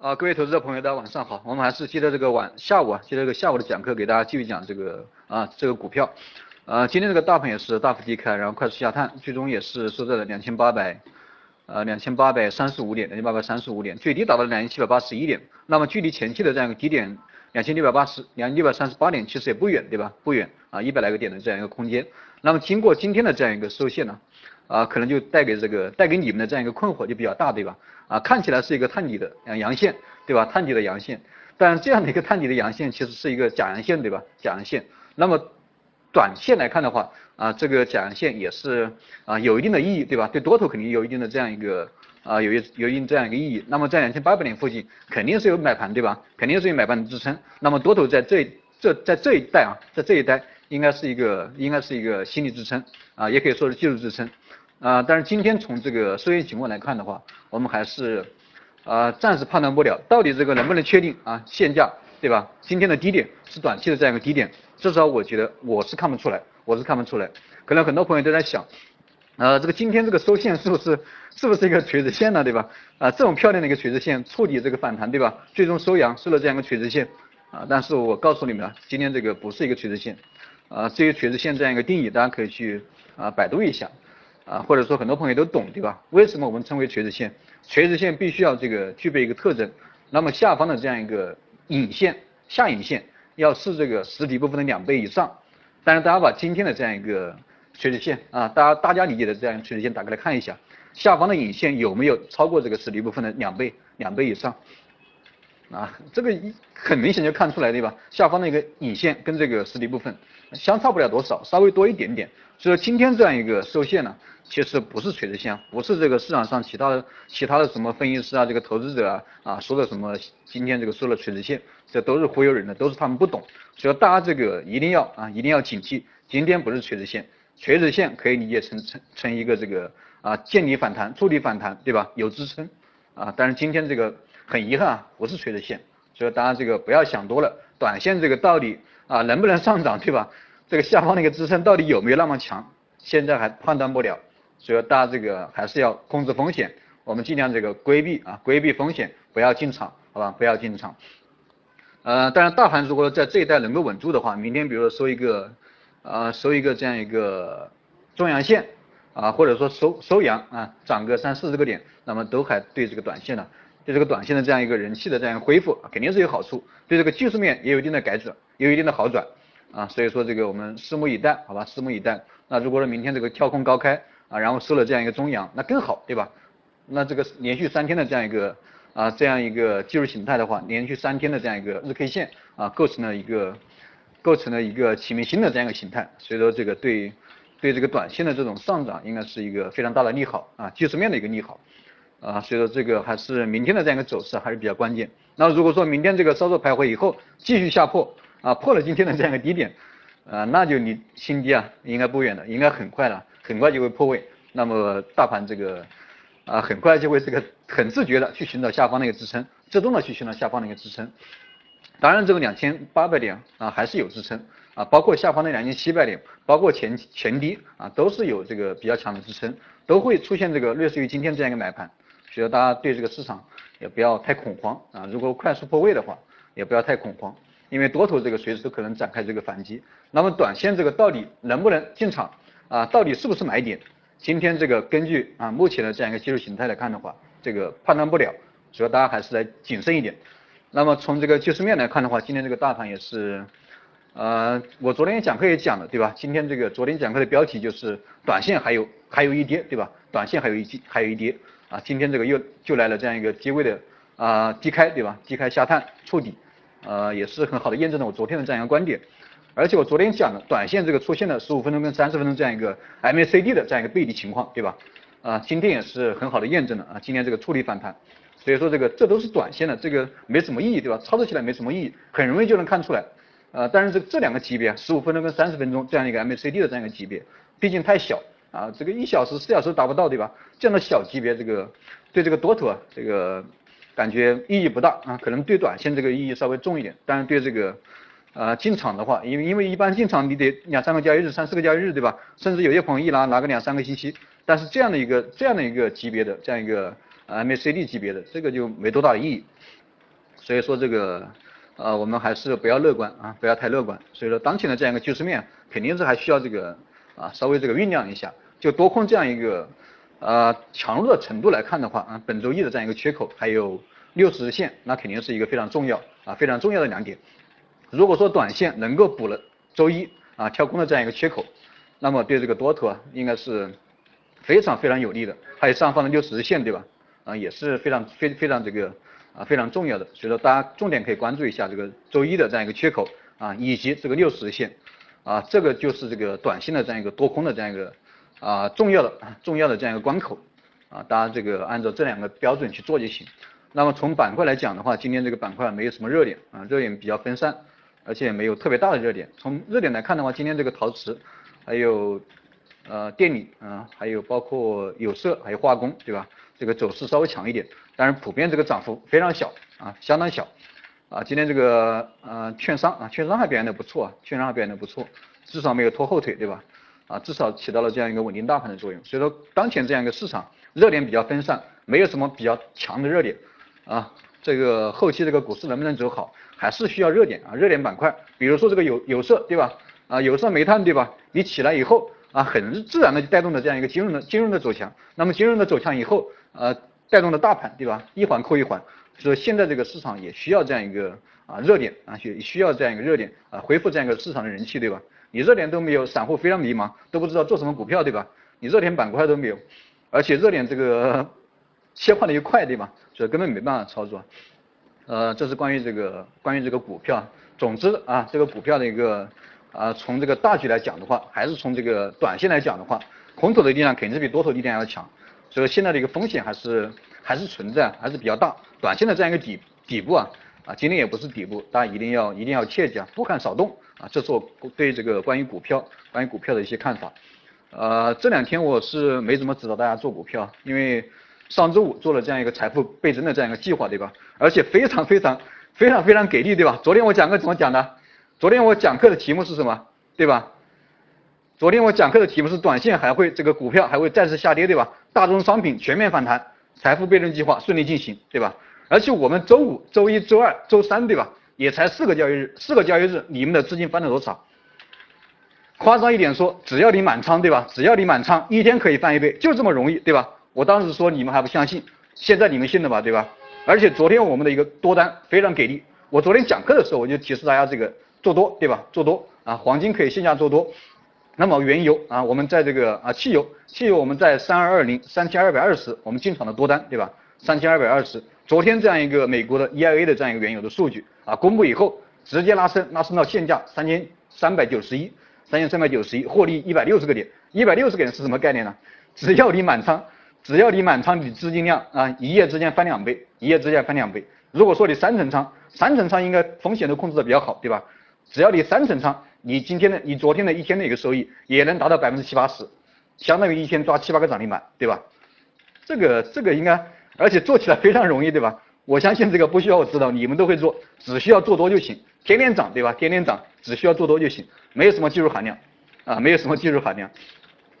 啊，各位投资者朋友，大家晚上好。我们还是接着这个晚下午啊，接着这个下午的讲课，给大家继续讲这个啊这个股票。呃，今天这个大盘也是大幅低开，然后快速下探，最终也是收在了两千八百呃两千八百三十五点，两千八百三十五点，最低达到两千七百八十一点。那么距离前期的这样一个低点两千六百八十两千六百三十八点，其实也不远，对吧？不远啊，一百来个点的这样一个空间。那么经过今天的这样一个收线呢？啊可能就带给这个带给你们的这样一个困惑就比较大，对吧？啊，看起来是一个探底的阳线，对吧？探底的阳线，但这样的一个探底的阳线其实是一个假阳线，对吧？假阳线。那么短线来看的话，啊，这个假阳线也是啊有一定的意义，对吧？对多头肯定有一定的这样一个啊有一有一定这样一个意义。那么在两千八百点附近肯定是有买盘，对吧？肯定是有买盘的支撑。那么多头在这这在这一带啊，在这一带应该是一个应该是一个心理支撑啊，也可以说是技术支撑。啊，但是今天从这个收益情况来看的话，我们还是啊暂时判断不了到底这个能不能确定啊现价对吧？今天的低点是短期的这样一个低点，至少我觉得我是看不出来，我是看不出来。可能很多朋友都在想，呃，这个今天这个收线是不是是不是一个垂直线呢？对吧？啊，这种漂亮的一个垂直线触底这个反弹对吧？最终收阳收了这样一个垂直线啊，但是我告诉你们啊，今天这个不是一个垂直线啊，至于垂直线这样一个定义，大家可以去啊百度一下。啊，或者说很多朋友都懂，对吧？为什么我们称为垂直线？垂直线必须要这个具备一个特征，那么下方的这样一个影线，下影线要是这个实体部分的两倍以上。但是大家把今天的这样一个垂直线啊，大家大家理解的这样垂直线打开来看一下，下方的影线有没有超过这个实体部分的两倍，两倍以上？啊，这个很明显就看出来，对吧？下方的一个影线跟这个实体部分相差不了多少，稍微多一点点。所以说今天这样一个收线呢，其实不是垂直线，不是这个市场上其他的其他的什么分析师啊，这个投资者啊啊说的什么今天这个收了垂直线，这都是忽悠人的，都是他们不懂。所以大家这个一定要啊一定要警惕，今天不是垂直线，垂直线可以理解成成成一个这个啊见底反弹、触底反弹，对吧？有支撑啊，但是今天这个。很遗憾啊，不是垂直线，所以大家这个不要想多了，短线这个到底啊能不能上涨，对吧？这个下方的一个支撑到底有没有那么强，现在还判断不了，所以大家这个还是要控制风险，我们尽量这个规避啊规避风险，不要进场，好吧？不要进场。呃，当然大盘如果在这一带能够稳住的话，明天比如说收一个呃收一个这样一个中阳线啊，或者说收收阳啊，涨个三四十个点，那么都还对这个短线呢。对这个短线的这样一个人气的这样一个恢复，肯定是有好处。对这个技术面也有一定的改转，也有一定的好转啊。所以说这个我们拭目以待，好吧？拭目以待。那如果说明天这个跳空高开啊，然后收了这样一个中阳，那更好，对吧？那这个连续三天的这样一个啊这样一个技术形态的话，连续三天的这样一个日 K 线啊，构成了一个构成了一个启明星的这样一个形态。所以说这个对对这个短线的这种上涨，应该是一个非常大的利好啊，技术面的一个利好。啊，所以说这个还是明天的这样一个走势还是比较关键。那如果说明天这个稍作徘徊以后继续下破啊，破了今天的这样一个低点，啊，那就离新低啊应该不远了，应该很快了，很快就会破位。那么大盘这个啊很快就会这个很自觉的去寻找下方的一个支撑，自动的去寻找下方的一个支撑。当然这个两千八百点啊还是有支撑啊，包括下方的两千七百点，包括前前低啊都是有这个比较强的支撑，都会出现这个类似于今天这样一个买盘。所以大家对这个市场也不要太恐慌啊！如果快速破位的话，也不要太恐慌，因为多头这个随时都可能展开这个反击。那么短线这个到底能不能进场啊？到底是不是买点？今天这个根据啊目前的这样一个技术形态来看的话，这个判断不了，所以大家还是来谨慎一点。那么从这个技术面来看的话，今天这个大盘也是，呃，我昨天讲课也讲了，对吧？今天这个昨天讲课的标题就是短线还有还有一跌，对吧？短线还有一还有一跌。啊，今天这个又就来了这样一个低位的啊低开对吧？低开下探触底，呃也是很好的验证了我昨天的这样一个观点。而且我昨天讲的短线这个出现了十五分钟跟三十分钟这样一个 MACD 的这样一个背离情况对吧？啊今天也是很好的验证了啊今天这个触底反弹，所以说这个这都是短线的，这个没什么意义对吧？操作起来没什么意义，很容易就能看出来。呃但是这这两个级别十五分钟跟三十分钟这样一个 MACD 的这样一个级别，毕竟太小。啊，这个一小时、四小时达不到，对吧？这样的小级别，这个对这个多头啊，这个感觉意义不大啊，可能对短线这个意义稍微重一点。但是对这个呃进场的话，因为因为一般进场你得两三个交易日、三四个交易日，对吧？甚至有些朋友一拿拿个两三个星期。但是这样的一个这样的一个级别的这样一个 MACD 级别的，这个就没多大的意义所以说这个呃我们还是不要乐观啊，不要太乐观。所以说当前的这样一个趋势面肯定是还需要这个啊稍微这个酝酿一下。就多空这样一个呃强弱的程度来看的话啊，本周一的这样一个缺口还有六十日线，那肯定是一个非常重要啊非常重要的两点。如果说短线能够补了周一啊跳空的这样一个缺口，那么对这个多头啊应该是非常非常有利的。还有上方的六十日线对吧？啊也是非常非非常这个啊非常重要的。所以说大家重点可以关注一下这个周一的这样一个缺口啊以及这个六十日线啊这个就是这个短线的这样一个多空的这样一个啊重要的重要的这样一个关口啊大家这个按照这两个标准去做就行。那么从板块来讲的话，今天这个板块没有什么热点啊热点比较分散。而且没有特别大的热点。从热点来看的话，今天这个陶瓷，还有呃电力啊，还有包括有色，还有化工，对吧？这个走势稍微强一点，但是普遍这个涨幅非常小啊，相当小啊。今天这个呃券商啊，券商还表现的不错，券商还表现的不错，至少没有拖后腿，对吧？啊，至少起到了这样一个稳定大盘的作用。所以说，当前这样一个市场热点比较分散，没有什么比较强的热点啊。这个后期这个股市能不能走好？还是需要热点啊，热点板块，比如说这个有有色，对吧？啊，有色煤炭，对吧？你起来以后啊，很自然的就带动了这样一个金融的金融的走强。那么金融的走强以后，呃，带动了大盘，对吧？一环扣一环，所以现在这个市场也需要这样一个啊热点啊，需需要这样一个热点啊，恢复这样一个市场的人气，对吧？你热点都没有，散户非常迷茫，都不知道做什么股票，对吧？你热点板块都没有，而且热点这个 切换的又快，对吧？所以根本没办法操作。呃，这是关于这个关于这个股票，总之啊，这个股票的一个啊，从这个大局来讲的话，还是从这个短线来讲的话，空头的力量肯定是比多头力量要强，所以现在的一个风险还是还是存在，还是比较大。短线的这样一个底底部啊，啊，今天也不是底部，大家一定要一定要切记啊，多看少动啊，这是我对这个关于股票关于股票的一些看法。呃，这两天我是没怎么指导大家做股票，因为。上周五做了这样一个财富倍增的这样一个计划，对吧？而且非常非常非常非常给力，对吧？昨天我讲课怎么讲的？昨天我讲课的题目是什么？对吧？昨天我讲课的题目是短线还会这个股票还会再次下跌，对吧？大宗商品全面反弹，财富倍增计划顺利进行，对吧？而且我们周五、周一周二、周三，对吧？也才四个交易日，四个交易日，你们的资金翻了多少？夸张一点说，只要你满仓，对吧？只要你满仓，一天可以翻一倍，就这么容易，对吧？我当时说你们还不相信，现在你们信了吧，对吧？而且昨天我们的一个多单非常给力，我昨天讲课的时候我就提示大家这个做多，对吧？做多啊，黄金可以线下做多。那么原油啊，我们在这个啊汽油，汽油我们在三二二零三千二百二十，我们进场的多单，对吧？三千二百二十，昨天这样一个美国的 EIA 的这样一个原油的数据啊公布以后，直接拉升，拉升到现价三千三百九十一，三千三百九十一，获利一百六十个点，一百六十个点是什么概念呢？只要你满仓。只要你满仓，你资金量啊，一夜之间翻两倍，一夜之间翻两倍。如果说你三层仓，三层仓应该风险都控制的比较好，对吧？只要你三层仓，你今天的、你昨天的一天的一个收益也能达到百分之七八十，相当于一天抓七八个涨停板，对吧？这个这个应该，而且做起来非常容易，对吧？我相信这个不需要我指导，你们都会做，只需要做多就行，天天涨，对吧？天天涨，只需要做多就行，没有什么技术含量啊，没有什么技术含量。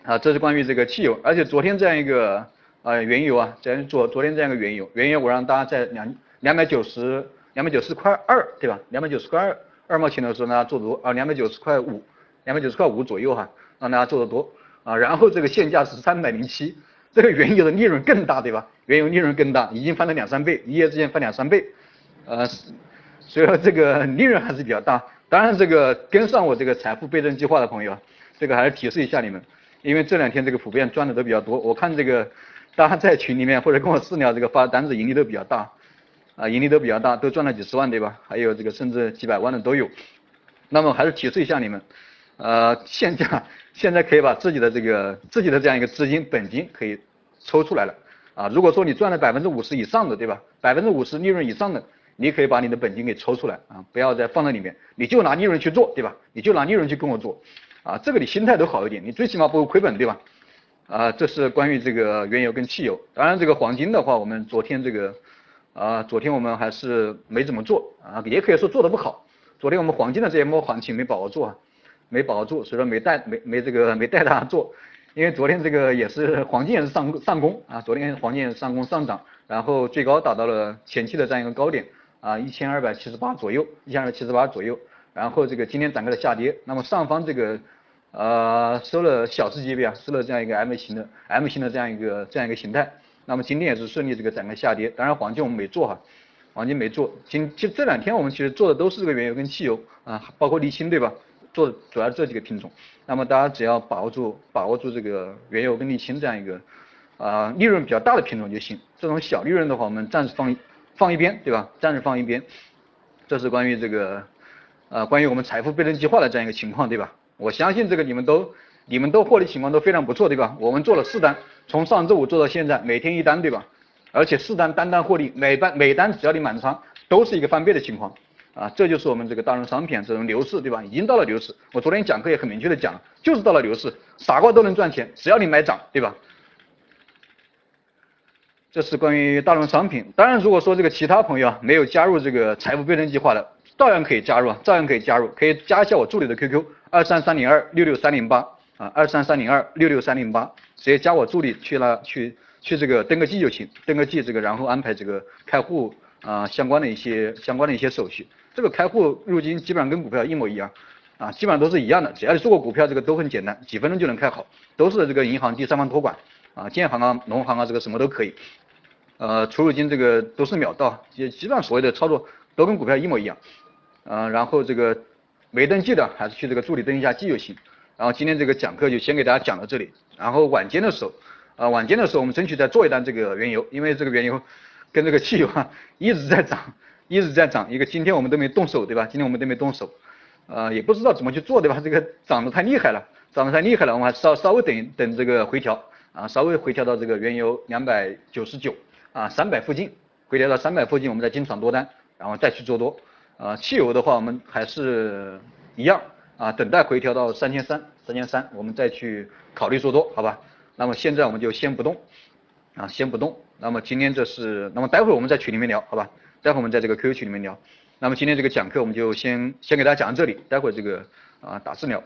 啊，这是关于这个汽油，而且昨天这样一个呃原油啊，咱昨昨天这样一个原油，原油我让大家在两两百九十两百九十块二，对吧？两百九十块二二毛钱的时候呢做多啊，两百九十块五两百九十块五左右哈，让大家做的多啊，然后这个现价是三百零七，这个原油的利润更大，对吧？原油利润更大，已经翻了两三倍，一夜之间翻两三倍，呃，所以说这个 利润还是比较大。当然这个跟上我这个财富倍增计划的朋友，这个还是提示一下你们。因为这两天这个普遍赚的都比较多，我看这个大家在群里面或者跟我私聊这个发单子盈利都比较大，啊盈利都比较大，都赚了几十万对吧？还有这个甚至几百万的都有。那么还是提示一下你们，呃现价现在可以把自己的这个自己的这样一个资金本金可以抽出来了，啊如果说你赚了百分之五十以上的对吧？百分之五十利润以上的，你可以把你的本金给抽出来啊，不要再放在里面，你就拿利润去做对吧？你就拿利润去跟我做。啊，这个你心态都好一点，你最起码不会亏本，对吧？啊，这是关于这个原油跟汽油。当然，这个黄金的话，我们昨天这个啊，昨天我们还是没怎么做啊，也可以说做的不好。昨天我们黄金的这一波行情没把握住啊，没把握住，所以说没带没没这个没带大家做。因为昨天这个也是黄金也是上上攻啊，昨天黄金也是上攻上涨，然后最高达到了前期的这样一个高点啊一千二百七十八左右，一千二百七十八左右。然后这个今天展开了下跌，那么上方这个呃收了小时级别啊，收了这样一个 M 型的 M 型的这样一个这样一个形态。那么今天也是顺利这个展开下跌，当然黄金我们没做哈，黄金没做。今其实这两天我们其实做的都是这个原油跟汽油啊，包括沥青对吧？做主要这几个品种。那么大家只要把握住把握住这个原油跟沥青这样一个啊利润比较大的品种就行。这种小利润的话，我们暂时放放一边对吧？暂时放一边。这是关于这个。呃，关于我们财富倍增计划的这样一个情况，对吧？我相信这个你们都你们都获利情况都非常不错，对吧？我们做了四单，从上周五做到现在，每天一单，对吧？而且四单单单获利，每单每单只要你满仓，都是一个翻倍的情况啊！这就是我们这个大宗商品这种牛市，对吧？已经到了牛市。我昨天讲课也很明确的讲，就是到了牛市，傻瓜都能赚钱，只要你买涨，对吧？这是关于大宗商品。当然，如果说这个其他朋友啊没有加入这个财富倍增计划的。照样可以加入啊，照样可以加入，可以加一下我助理的 QQ 二三三零二六六三零八啊，二三三零二六六三零八，直接加我助理去了去去这个登个记就行，登个记这个然后安排这个开户啊相关的一些相关的一些手续，这个开户入金基本上跟股票一模一样啊，基本上都是一样的，只要你做过股票这个都很简单，几分钟就能开好，都是这个银行第三方托管啊，建行啊、农行啊这个什么都可以，呃出入金这个都是秒到，也基本上所有的操作都跟股票一模一样。嗯，然后这个没登记的还是去这个助理登一下记就行。然后今天这个讲课就先给大家讲到这里。然后晚间的时候，啊晚间的时候我们争取再做一单这个原油，因为这个原油跟这个汽油啊一直在涨，一直在涨。一个今天我们都没动手，对吧？今天我们都没动手，呃也不知道怎么去做，对吧？这个涨得太厉害了，涨得太厉害了，我们还稍稍微等等这个回调啊，稍微回调到这个原油两百九十九啊三百附近，回调到三百附近我们再进场多单，然后再去做多。啊，汽油的话，我们还是一样啊，等待回调到三千三，三千三，我们再去考虑做多，好吧？那么现在我们就先不动，啊，先不动。那么今天这是，那么待会儿我们在群里面聊，好吧？待会儿我们在这个 QQ 群里面聊。那么今天这个讲课我们就先先给大家讲到这里，待会儿这个啊打字聊。